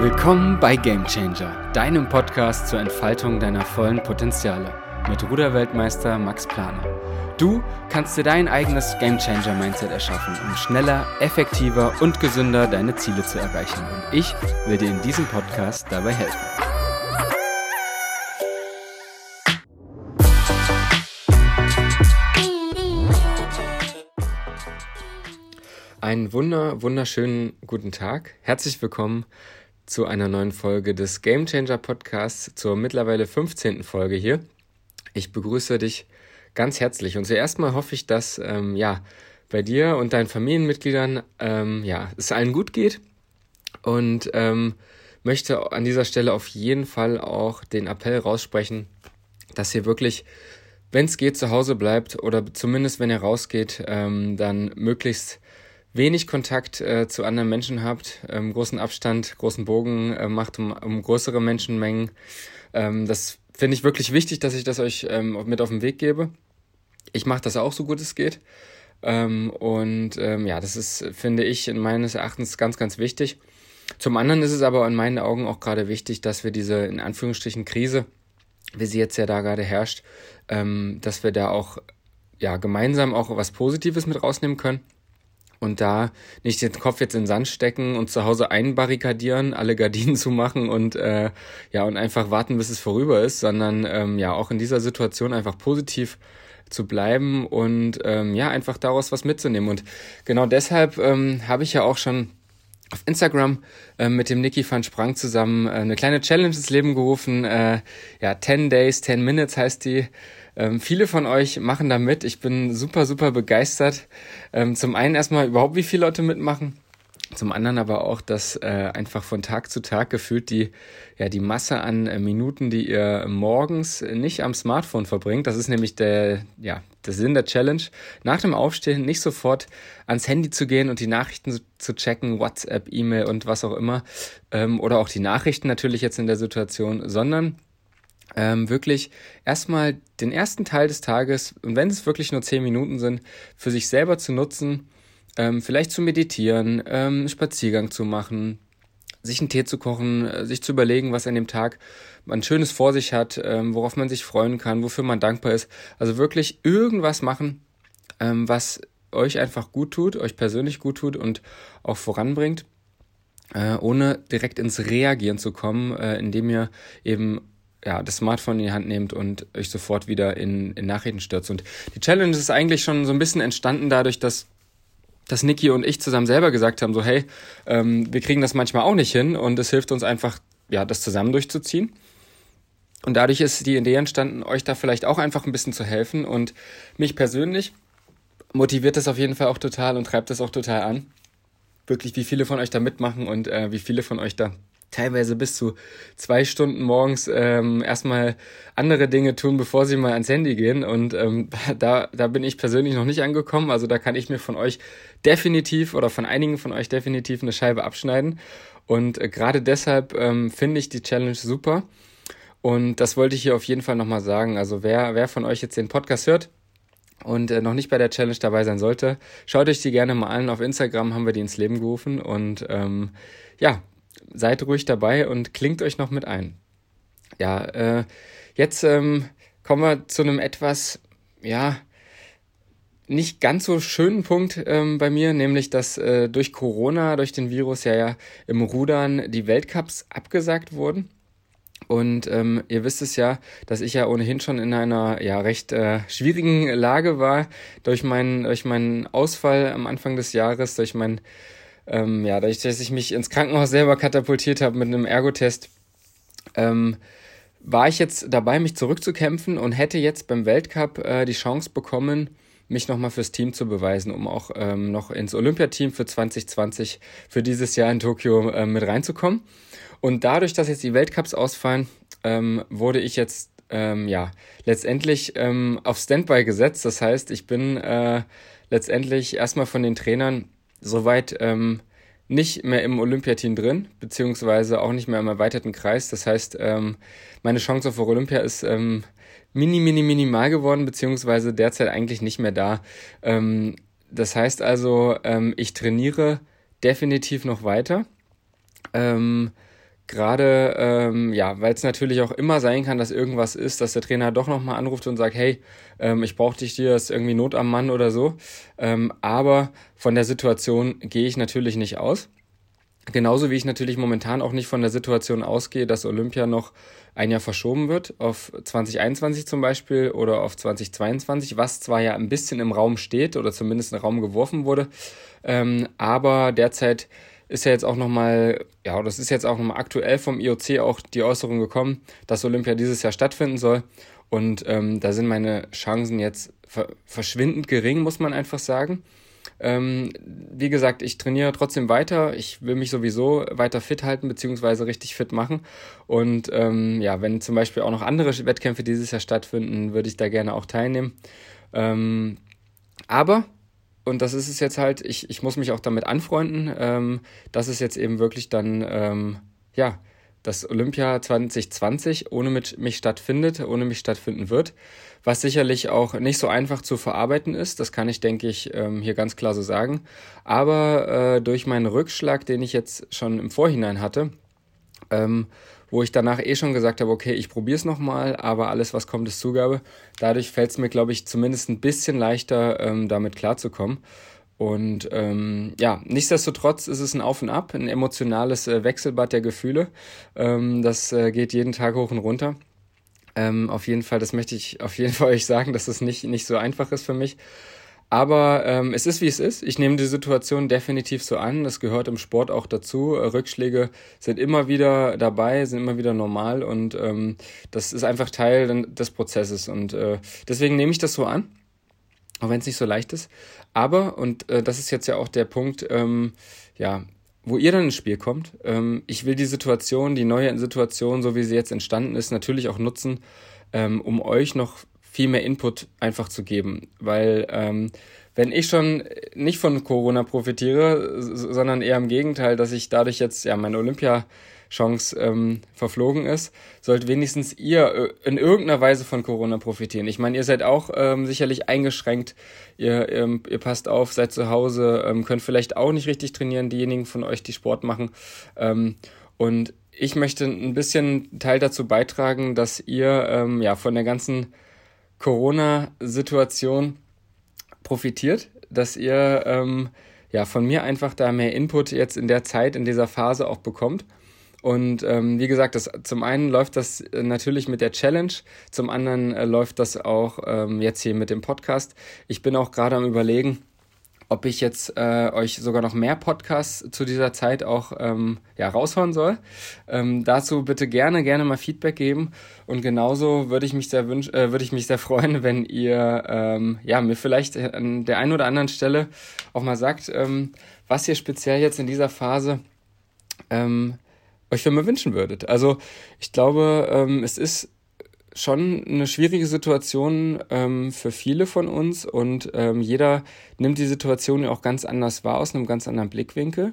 Willkommen bei Game Changer, deinem Podcast zur Entfaltung deiner vollen Potenziale mit Ruderweltmeister Max Planer. Du kannst dir dein eigenes Game Changer Mindset erschaffen, um schneller, effektiver und gesünder deine Ziele zu erreichen. Und ich will dir in diesem Podcast dabei helfen. Einen wunder, wunderschönen guten Tag. Herzlich willkommen zu einer neuen Folge des Game Changer Podcasts, zur mittlerweile 15. Folge hier. Ich begrüße dich ganz herzlich und zuerst mal hoffe ich, dass ähm, ja bei dir und deinen Familienmitgliedern ähm, ja es allen gut geht und ähm, möchte an dieser Stelle auf jeden Fall auch den Appell raussprechen, dass ihr wirklich wenn es geht, zu Hause bleibt oder zumindest wenn ihr rausgeht, ähm, dann möglichst wenig Kontakt äh, zu anderen Menschen habt, ähm, großen Abstand, großen Bogen äh, macht um, um größere Menschenmengen. Ähm, das finde ich wirklich wichtig, dass ich das euch ähm, mit auf den Weg gebe. Ich mache das auch so gut es geht. Ähm, und ähm, ja, das ist, finde ich, in meines Erachtens ganz, ganz wichtig. Zum anderen ist es aber in meinen Augen auch gerade wichtig, dass wir diese, in Anführungsstrichen, Krise, wie sie jetzt ja da gerade herrscht, ähm, dass wir da auch ja gemeinsam auch was Positives mit rausnehmen können und da nicht den Kopf jetzt in den Sand stecken und zu Hause einbarrikadieren, alle Gardinen zumachen und äh, ja und einfach warten, bis es vorüber ist, sondern ähm, ja auch in dieser Situation einfach positiv zu bleiben und ähm, ja einfach daraus was mitzunehmen und genau deshalb ähm, habe ich ja auch schon auf Instagram äh, mit dem Niki van Sprang zusammen äh, eine kleine Challenge ins Leben gerufen. Äh, ja, 10 Days, 10 Minutes heißt die. Ähm, viele von euch machen da mit. Ich bin super, super begeistert. Ähm, zum einen erstmal überhaupt, wie viele Leute mitmachen. Zum anderen aber auch, dass äh, einfach von Tag zu Tag gefühlt die, ja, die Masse an äh, Minuten, die ihr morgens nicht am Smartphone verbringt, das ist nämlich der, ja, der Sinn der Challenge, nach dem Aufstehen nicht sofort ans Handy zu gehen und die Nachrichten zu, checken, WhatsApp, E-Mail und was auch immer, ähm, oder auch die Nachrichten natürlich jetzt in der Situation, sondern ähm, wirklich erstmal den ersten Teil des Tages, und wenn es wirklich nur zehn Minuten sind, für sich selber zu nutzen, ähm, vielleicht zu meditieren, ähm, Spaziergang zu machen, sich einen Tee zu kochen, äh, sich zu überlegen, was an dem Tag man Schönes vor sich hat, ähm, worauf man sich freuen kann, wofür man dankbar ist. Also wirklich irgendwas machen, ähm, was euch einfach gut tut, euch persönlich gut tut und auch voranbringt, äh, ohne direkt ins Reagieren zu kommen, äh, indem ihr eben ja, das Smartphone in die Hand nehmt und euch sofort wieder in, in Nachrichten stürzt. Und die Challenge ist eigentlich schon so ein bisschen entstanden dadurch, dass dass Niki und ich zusammen selber gesagt haben, so hey, ähm, wir kriegen das manchmal auch nicht hin und es hilft uns einfach, ja, das zusammen durchzuziehen. Und dadurch ist die Idee entstanden, euch da vielleicht auch einfach ein bisschen zu helfen. Und mich persönlich motiviert das auf jeden Fall auch total und treibt das auch total an. Wirklich, wie viele von euch da mitmachen und äh, wie viele von euch da teilweise bis zu zwei Stunden morgens ähm, erstmal andere Dinge tun, bevor sie mal ans Handy gehen. Und ähm, da, da bin ich persönlich noch nicht angekommen. Also da kann ich mir von euch definitiv oder von einigen von euch definitiv eine Scheibe abschneiden. Und äh, gerade deshalb ähm, finde ich die Challenge super. Und das wollte ich hier auf jeden Fall nochmal sagen. Also wer, wer von euch jetzt den Podcast hört, und äh, noch nicht bei der Challenge dabei sein sollte, schaut euch die gerne mal an. Auf Instagram haben wir die ins Leben gerufen und ähm, ja, seid ruhig dabei und klingt euch noch mit ein. Ja, äh, jetzt ähm, kommen wir zu einem etwas, ja, nicht ganz so schönen Punkt ähm, bei mir, nämlich dass äh, durch Corona, durch den Virus ja ja im Rudern die Weltcups abgesagt wurden. Und ähm, ihr wisst es ja, dass ich ja ohnehin schon in einer ja recht äh, schwierigen Lage war durch meinen durch meinen Ausfall am Anfang des Jahres, durch meinen ähm, ja, dadurch, dass ich mich ins Krankenhaus selber katapultiert habe mit einem Ergotest, ähm, war ich jetzt dabei, mich zurückzukämpfen und hätte jetzt beim Weltcup äh, die Chance bekommen, mich nochmal fürs Team zu beweisen, um auch ähm, noch ins Olympiateam für 2020 für dieses Jahr in Tokio äh, mit reinzukommen. Und dadurch, dass jetzt die Weltcups ausfallen, ähm, wurde ich jetzt ähm, ja letztendlich ähm, auf Standby gesetzt. Das heißt, ich bin äh, letztendlich erstmal von den Trainern soweit ähm, nicht mehr im Olympiateam drin, beziehungsweise auch nicht mehr im erweiterten Kreis. Das heißt, ähm, meine Chance auf Olympia ist ähm, mini, mini, minimal geworden, beziehungsweise derzeit eigentlich nicht mehr da. Ähm, das heißt also, ähm, ich trainiere definitiv noch weiter. Ähm, Gerade, ähm, ja, weil es natürlich auch immer sein kann, dass irgendwas ist, dass der Trainer doch nochmal anruft und sagt, hey, ähm, ich brauche dich hier, ist irgendwie Not am Mann oder so. Ähm, aber von der Situation gehe ich natürlich nicht aus. Genauso wie ich natürlich momentan auch nicht von der Situation ausgehe, dass Olympia noch ein Jahr verschoben wird, auf 2021 zum Beispiel oder auf 2022, was zwar ja ein bisschen im Raum steht oder zumindest in den Raum geworfen wurde, ähm, aber derzeit ist ja jetzt auch nochmal, ja, das ist jetzt auch nochmal aktuell vom IOC auch die Äußerung gekommen, dass Olympia dieses Jahr stattfinden soll. Und ähm, da sind meine Chancen jetzt verschwindend gering, muss man einfach sagen. Ähm, wie gesagt, ich trainiere trotzdem weiter. Ich will mich sowieso weiter fit halten, beziehungsweise richtig fit machen. Und ähm, ja, wenn zum Beispiel auch noch andere Wettkämpfe dieses Jahr stattfinden, würde ich da gerne auch teilnehmen. Ähm, aber, und das ist es jetzt halt, ich, ich muss mich auch damit anfreunden, ähm, dass es jetzt eben wirklich dann, ähm, ja, dass Olympia 2020 ohne mich stattfindet, ohne mich stattfinden wird, was sicherlich auch nicht so einfach zu verarbeiten ist, das kann ich, denke ich, ähm, hier ganz klar so sagen. Aber äh, durch meinen Rückschlag, den ich jetzt schon im Vorhinein hatte, ähm, wo ich danach eh schon gesagt habe, okay, ich probiere es nochmal, aber alles, was kommt, ist Zugabe. Dadurch fällt es mir, glaube ich, zumindest ein bisschen leichter, ähm, damit klarzukommen. Und ähm, ja, nichtsdestotrotz ist es ein Auf und Ab, ein emotionales äh, Wechselbad der Gefühle. Ähm, das äh, geht jeden Tag hoch und runter. Ähm, auf jeden Fall, das möchte ich auf jeden Fall euch sagen, dass es nicht, nicht so einfach ist für mich. Aber ähm, es ist wie es ist. Ich nehme die Situation definitiv so an. Das gehört im Sport auch dazu. Rückschläge sind immer wieder dabei, sind immer wieder normal und ähm, das ist einfach Teil des Prozesses. Und äh, deswegen nehme ich das so an, auch wenn es nicht so leicht ist. Aber, und äh, das ist jetzt ja auch der Punkt, ähm, ja, wo ihr dann ins Spiel kommt. Ähm, ich will die Situation, die neue Situation, so wie sie jetzt entstanden ist, natürlich auch nutzen, ähm, um euch noch viel mehr Input einfach zu geben. Weil ähm, wenn ich schon nicht von Corona profitiere, sondern eher im Gegenteil, dass ich dadurch jetzt ja meine Olympia Chance ähm, verflogen ist, sollt wenigstens ihr in irgendeiner Weise von Corona profitieren. Ich meine, ihr seid auch ähm, sicherlich eingeschränkt, ihr, ähm, ihr passt auf, seid zu Hause, ähm, könnt vielleicht auch nicht richtig trainieren, diejenigen von euch, die Sport machen. Ähm, und ich möchte ein bisschen Teil dazu beitragen, dass ihr ähm, ja von der ganzen Corona-Situation profitiert, dass ihr ähm, ja von mir einfach da mehr Input jetzt in der Zeit, in dieser Phase auch bekommt. Und ähm, wie gesagt, das, zum einen läuft das äh, natürlich mit der Challenge, zum anderen äh, läuft das auch ähm, jetzt hier mit dem Podcast. Ich bin auch gerade am Überlegen, ob ich jetzt äh, euch sogar noch mehr Podcasts zu dieser Zeit auch ähm, ja, raushauen soll. Ähm, dazu bitte gerne, gerne mal Feedback geben. Und genauso würde ich mich sehr wünsch äh, würde ich mich sehr freuen, wenn ihr ähm, ja, mir vielleicht an der einen oder anderen Stelle auch mal sagt, ähm, was ihr speziell jetzt in dieser Phase ähm, euch für mir wünschen würdet. Also ich glaube, ähm, es ist schon eine schwierige Situation ähm, für viele von uns und ähm, jeder nimmt die Situation ja auch ganz anders wahr, aus einem ganz anderen Blickwinkel.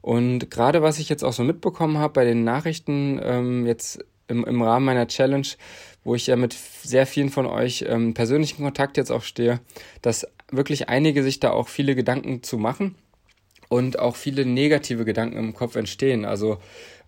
Und gerade was ich jetzt auch so mitbekommen habe bei den Nachrichten ähm, jetzt im, im Rahmen meiner Challenge, wo ich ja mit sehr vielen von euch ähm, persönlichen Kontakt jetzt auch stehe, dass wirklich einige sich da auch viele Gedanken zu machen und auch viele negative Gedanken im Kopf entstehen. Also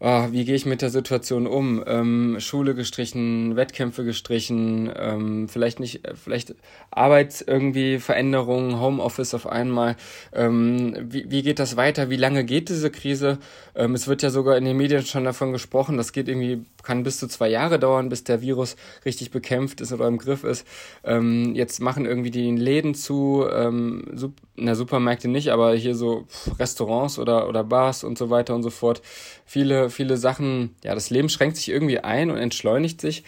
oh, wie gehe ich mit der Situation um? Ähm, Schule gestrichen, Wettkämpfe gestrichen, ähm, vielleicht nicht, äh, vielleicht Arbeits irgendwie Veränderungen, Homeoffice auf einmal. Ähm, wie, wie geht das weiter? Wie lange geht diese Krise? Ähm, es wird ja sogar in den Medien schon davon gesprochen, das geht irgendwie, kann bis zu zwei Jahre dauern, bis der Virus richtig bekämpft ist oder im Griff ist. Ähm, jetzt machen irgendwie die Läden zu, ähm, Sup na, Supermärkte nicht, aber hier so Restaurants oder, oder Bars und so weiter und so fort. Viele, viele Sachen, ja, das Leben schränkt sich irgendwie ein und entschleunigt sich.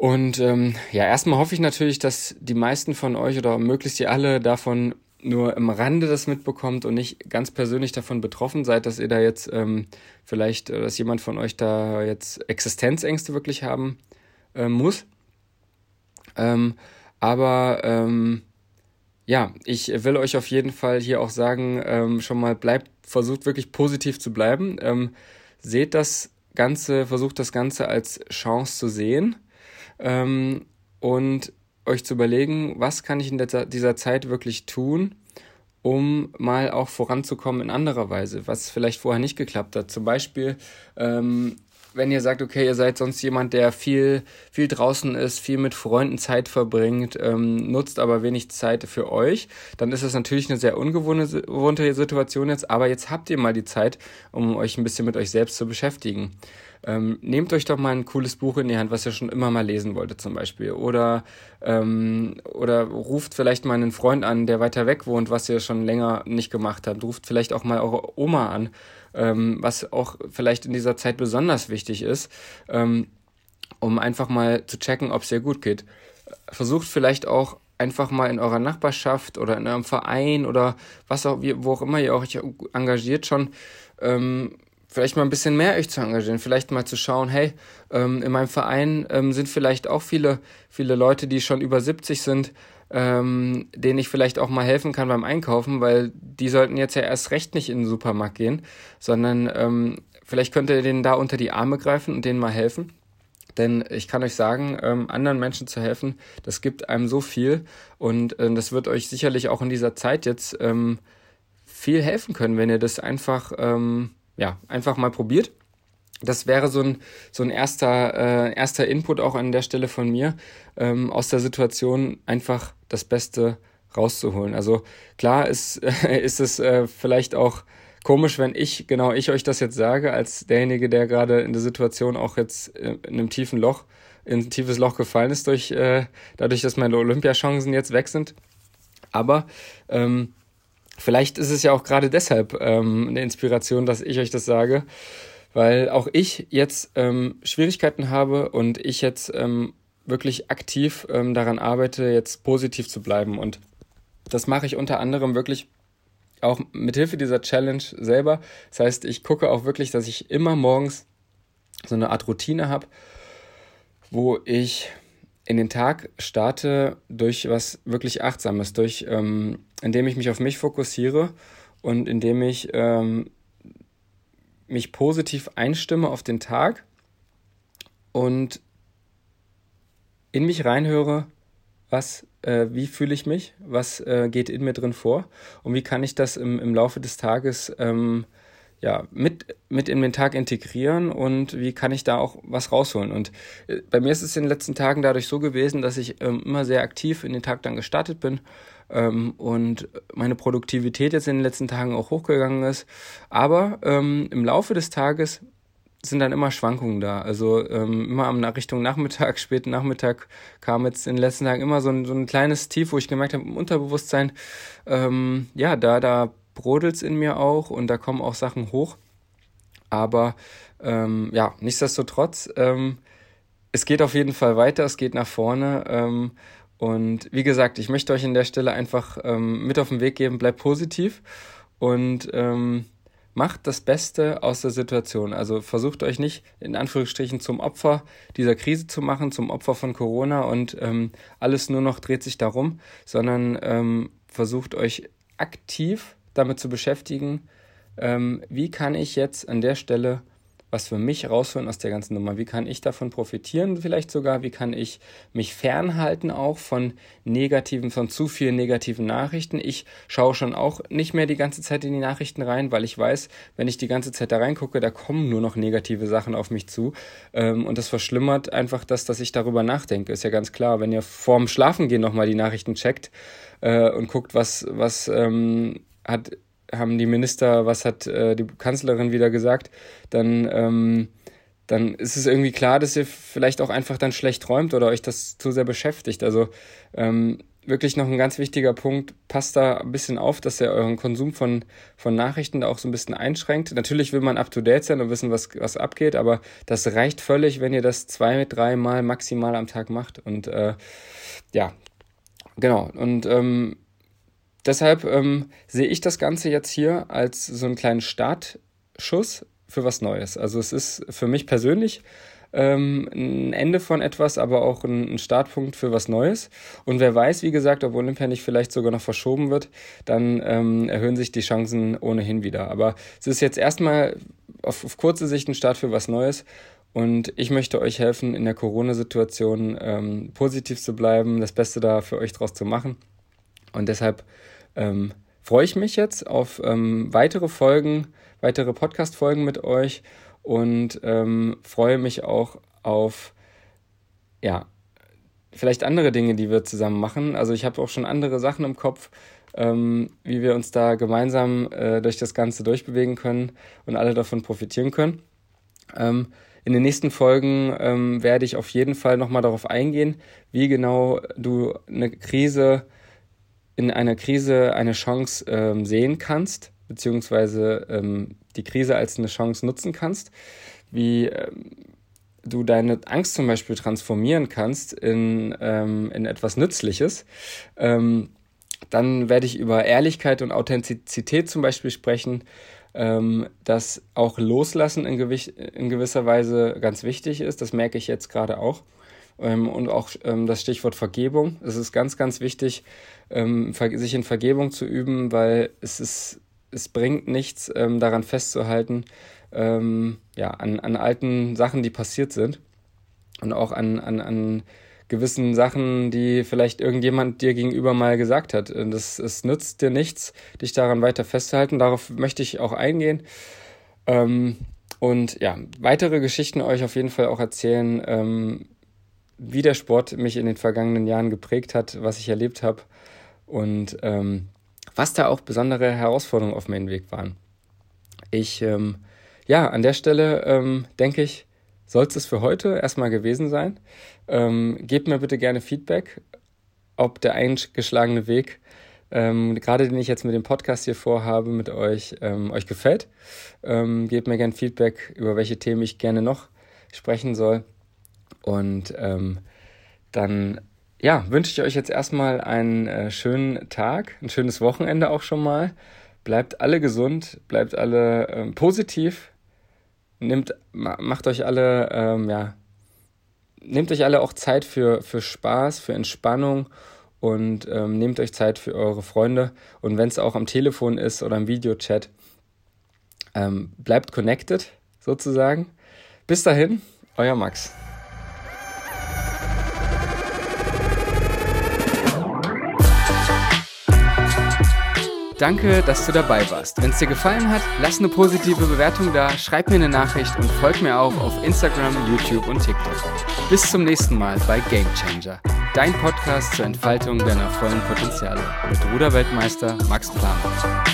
Und ähm, ja, erstmal hoffe ich natürlich, dass die meisten von euch oder möglichst ihr alle davon nur im Rande das mitbekommt und nicht ganz persönlich davon betroffen seid, dass ihr da jetzt ähm, vielleicht, äh, dass jemand von euch da jetzt Existenzängste wirklich haben äh, muss. Ähm, aber ähm, ja, ich will euch auf jeden Fall hier auch sagen, ähm, schon mal bleibt, versucht wirklich positiv zu bleiben. Ähm, seht das Ganze, versucht das Ganze als Chance zu sehen und euch zu überlegen, was kann ich in der, dieser Zeit wirklich tun, um mal auch voranzukommen in anderer Weise, was vielleicht vorher nicht geklappt hat. Zum Beispiel ähm, wenn ihr sagt, okay, ihr seid sonst jemand, der viel, viel draußen ist, viel mit Freunden Zeit verbringt, ähm, nutzt aber wenig Zeit für euch, dann ist das natürlich eine sehr ungewohnte Situation jetzt, aber jetzt habt ihr mal die Zeit, um euch ein bisschen mit euch selbst zu beschäftigen. Ähm, nehmt euch doch mal ein cooles Buch in die Hand, was ihr schon immer mal lesen wolltet zum Beispiel. Oder, ähm, oder ruft vielleicht mal einen Freund an, der weiter weg wohnt, was ihr schon länger nicht gemacht habt. Ruft vielleicht auch mal eure Oma an ähm, was auch vielleicht in dieser Zeit besonders wichtig ist, ähm, um einfach mal zu checken, ob es ihr gut geht. Versucht vielleicht auch einfach mal in eurer Nachbarschaft oder in eurem Verein oder was auch, wo auch immer ihr euch engagiert schon, ähm, vielleicht mal ein bisschen mehr euch zu engagieren, vielleicht mal zu schauen, hey, ähm, in meinem Verein ähm, sind vielleicht auch viele, viele Leute, die schon über 70 sind, ähm, denen ich vielleicht auch mal helfen kann beim Einkaufen, weil die sollten jetzt ja erst recht nicht in den Supermarkt gehen, sondern ähm, vielleicht könnt ihr denen da unter die Arme greifen und denen mal helfen. Denn ich kann euch sagen, ähm, anderen Menschen zu helfen, das gibt einem so viel und äh, das wird euch sicherlich auch in dieser Zeit jetzt ähm, viel helfen können, wenn ihr das einfach, ähm, ja, einfach mal probiert das wäre so ein, so ein erster, äh, erster Input auch an der Stelle von mir, ähm, aus der Situation einfach das Beste rauszuholen. Also klar ist, äh, ist es äh, vielleicht auch komisch, wenn ich, genau ich euch das jetzt sage, als derjenige, der gerade in der Situation auch jetzt äh, in einem tiefen Loch, in ein tiefes Loch gefallen ist, durch, äh, dadurch, dass meine Olympiachancen jetzt weg sind. Aber ähm, vielleicht ist es ja auch gerade deshalb ähm, eine Inspiration, dass ich euch das sage, weil auch ich jetzt ähm, Schwierigkeiten habe und ich jetzt ähm, wirklich aktiv ähm, daran arbeite, jetzt positiv zu bleiben. Und das mache ich unter anderem wirklich auch mit Hilfe dieser Challenge selber. Das heißt, ich gucke auch wirklich, dass ich immer morgens so eine Art Routine habe, wo ich in den Tag starte durch was wirklich Achtsames, durch ähm, indem ich mich auf mich fokussiere und indem ich ähm, mich positiv einstimme auf den Tag und in mich reinhöre, was, äh, wie fühle ich mich, was äh, geht in mir drin vor und wie kann ich das im, im Laufe des Tages ähm, ja, mit, mit in den Tag integrieren und wie kann ich da auch was rausholen. Und äh, bei mir ist es in den letzten Tagen dadurch so gewesen, dass ich ähm, immer sehr aktiv in den Tag dann gestartet bin ähm, und meine Produktivität jetzt in den letzten Tagen auch hochgegangen ist. Aber ähm, im Laufe des Tages sind dann immer Schwankungen da. Also ähm, immer am Richtung Nachmittag, späten Nachmittag kam jetzt in den letzten Tagen immer so ein, so ein kleines Tief, wo ich gemerkt habe, im Unterbewusstsein, ähm, ja, da, da brodelt's in mir auch und da kommen auch Sachen hoch. Aber ähm, ja, nichtsdestotrotz, ähm, es geht auf jeden Fall weiter, es geht nach vorne. Ähm, und wie gesagt, ich möchte euch an der Stelle einfach ähm, mit auf den Weg geben, bleibt positiv und ähm, macht das Beste aus der Situation. Also versucht euch nicht in Anführungsstrichen zum Opfer dieser Krise zu machen, zum Opfer von Corona und ähm, alles nur noch dreht sich darum, sondern ähm, versucht euch aktiv damit zu beschäftigen, ähm, wie kann ich jetzt an der Stelle was für mich rausholen aus der ganzen Nummer? Wie kann ich davon profitieren vielleicht sogar? Wie kann ich mich fernhalten auch von negativen, von zu vielen negativen Nachrichten? Ich schaue schon auch nicht mehr die ganze Zeit in die Nachrichten rein, weil ich weiß, wenn ich die ganze Zeit da reingucke, da kommen nur noch negative Sachen auf mich zu. Ähm, und das verschlimmert einfach das, dass ich darüber nachdenke. Ist ja ganz klar, wenn ihr vorm Schlafengehen nochmal die Nachrichten checkt äh, und guckt, was, was ähm, hat haben die Minister, was hat äh, die Kanzlerin wieder gesagt, dann, ähm, dann ist es irgendwie klar, dass ihr vielleicht auch einfach dann schlecht träumt oder euch das zu sehr beschäftigt. Also ähm, wirklich noch ein ganz wichtiger Punkt, passt da ein bisschen auf, dass ihr euren Konsum von, von Nachrichten da auch so ein bisschen einschränkt. Natürlich will man up-to-date sein und wissen, was, was abgeht, aber das reicht völlig, wenn ihr das zwei, dreimal maximal am Tag macht. Und äh, ja, genau. Und ähm, deshalb ähm, sehe ich das Ganze jetzt hier als so einen kleinen Startschuss für was Neues. Also es ist für mich persönlich ähm, ein Ende von etwas, aber auch ein, ein, Startpunkt für was Neues. Und wer weiß, wie gesagt, ob Olympia nicht vielleicht sogar noch verschoben wird, dann ähm, erhöhen sich die Chancen ohnehin wieder. Aber es ist jetzt erstmal auf, auf kurze Sicht ein Start für was Neues. Und ich möchte euch helfen, in der Corona-Situation ähm, positiv zu bleiben, das Beste da für euch draus zu machen. Und deshalb ähm, freue ich mich jetzt auf ähm, weitere Folgen, weitere Podcast-Folgen mit euch und ähm, freue mich auch auf, ja, vielleicht andere Dinge, die wir zusammen machen. Also ich habe auch schon andere Sachen im Kopf, ähm, wie wir uns da gemeinsam äh, durch das Ganze durchbewegen können und alle davon profitieren können. Ähm, in den nächsten Folgen ähm, werde ich auf jeden Fall nochmal darauf eingehen, wie genau du eine Krise, in einer Krise eine Chance ähm, sehen kannst, beziehungsweise ähm, die Krise als eine Chance nutzen kannst, wie ähm, du deine Angst zum Beispiel transformieren kannst in, ähm, in etwas Nützliches. Ähm, dann werde ich über Ehrlichkeit und Authentizität zum Beispiel sprechen ähm, dass auch Loslassen in, in, gewisser Weise ganz wichtig ist. Das merke ich jetzt gerade auch. Ähm, und auch ähm, das Stichwort Vergebung. Es ist ganz, ganz wichtig, ähm, sich in Vergebung zu üben, weil es ist, es bringt nichts, daran festzuhalten, ja, an, an alten Sachen, die passiert sind. Und auch an, an, an gewissen Sachen, die vielleicht irgendjemand dir gegenüber mal gesagt hat. Das, es nützt dir nichts, dich daran weiter festzuhalten. Darauf möchte ich auch eingehen. Ähm, und ja, weitere Geschichten euch auf jeden Fall auch erzählen, ähm, wie der Sport mich in den vergangenen Jahren geprägt hat, was ich erlebt habe und ähm, was da auch besondere Herausforderungen auf meinem Weg waren. Ich, ähm, ja, an der Stelle ähm, denke ich, soll es für heute erstmal gewesen sein. Ähm, gebt mir bitte gerne Feedback, ob der eingeschlagene Weg, ähm, gerade den ich jetzt mit dem Podcast hier vorhabe, mit euch, ähm, euch gefällt. Gebt mir gerne Feedback, über welche Themen ich gerne noch sprechen soll. Und ähm, dann ja, wünsche ich euch jetzt erstmal einen äh, schönen Tag, ein schönes Wochenende auch schon mal. Bleibt alle gesund, bleibt alle ähm, positiv nehmt, macht euch alle, ähm, ja, nehmt euch alle auch Zeit für, für Spaß, für Entspannung und ähm, nehmt euch Zeit für eure Freunde. Und wenn es auch am Telefon ist oder im Videochat, ähm, bleibt connected sozusagen. Bis dahin, euer Max. Danke, dass du dabei warst. Wenn es dir gefallen hat, lass eine positive Bewertung da, schreib mir eine Nachricht und folg mir auch auf Instagram, YouTube und TikTok. Bis zum nächsten Mal bei Game Changer, dein Podcast zur Entfaltung deiner vollen Potenziale mit Ruderweltmeister Max Planer.